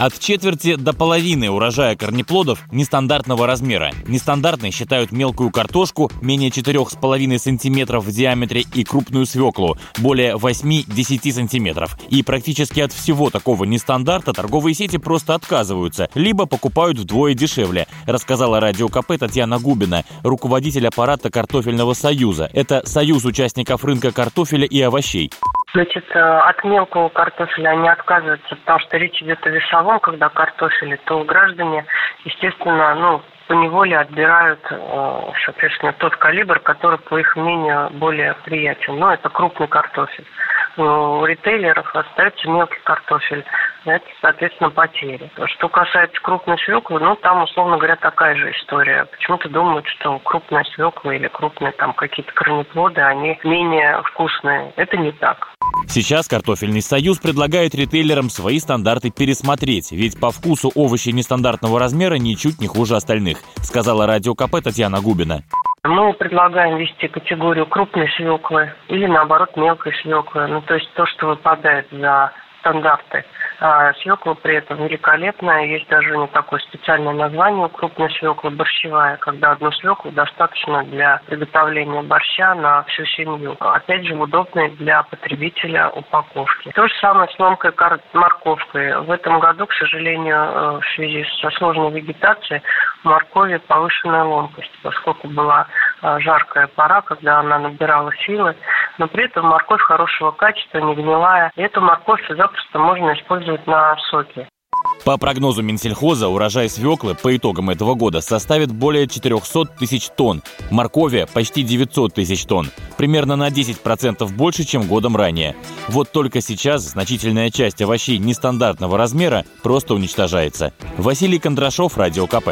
От четверти до половины урожая корнеплодов нестандартного размера. Нестандартной считают мелкую картошку менее 4,5 сантиметров в диаметре и крупную свеклу более 8-10 сантиметров. И практически от всего такого нестандарта торговые сети просто отказываются, либо покупают вдвое дешевле, рассказала радио КП Татьяна Губина, руководитель аппарата Картофельного союза. Это союз участников рынка картофеля и овощей. Значит, э, от мелкого картофеля они отказываются, потому что речь идет о весовом, когда картофель, то граждане, естественно, ну, по неволе отбирают, э, соответственно, тот калибр, который, по их мнению, более приятен. Но это крупный картофель. У ритейлеров остается мелкий картофель. Это, соответственно, потери. Что касается крупной свеклы, ну, там, условно говоря, такая же история. Почему-то думают, что крупная свекла или крупные там какие-то корнеплоды, они менее вкусные. Это не так. Сейчас картофельный союз предлагает ритейлерам свои стандарты пересмотреть, ведь по вкусу овощи нестандартного размера ничуть не хуже остальных, сказала радио КП Татьяна Губина. Мы предлагаем ввести категорию крупной свеклы или, наоборот, мелкой свеклы. Ну, то есть то, что выпадает за стандарты. А свекла при этом великолепная. Есть даже не такое специальное название у крупной свеклы борщевая, когда одну свеклу достаточно для приготовления борща на всю семью. Опять же, удобной для потребителя упаковки. То же самое с ломкой морковкой. В этом году, к сожалению, э, в связи со сложной вегетацией, моркови повышенная ломкость, поскольку была э, жаркая пора, когда она набирала силы, но при этом морковь хорошего качества, не гнилая. И эту морковь запросто можно использовать на соки. По прогнозу Минсельхоза, урожай свеклы по итогам этого года составит более 400 тысяч тонн, моркови – почти 900 тысяч тонн, примерно на 10% больше, чем годом ранее. Вот только сейчас значительная часть овощей нестандартного размера просто уничтожается. Василий Кондрашов, Радио КП.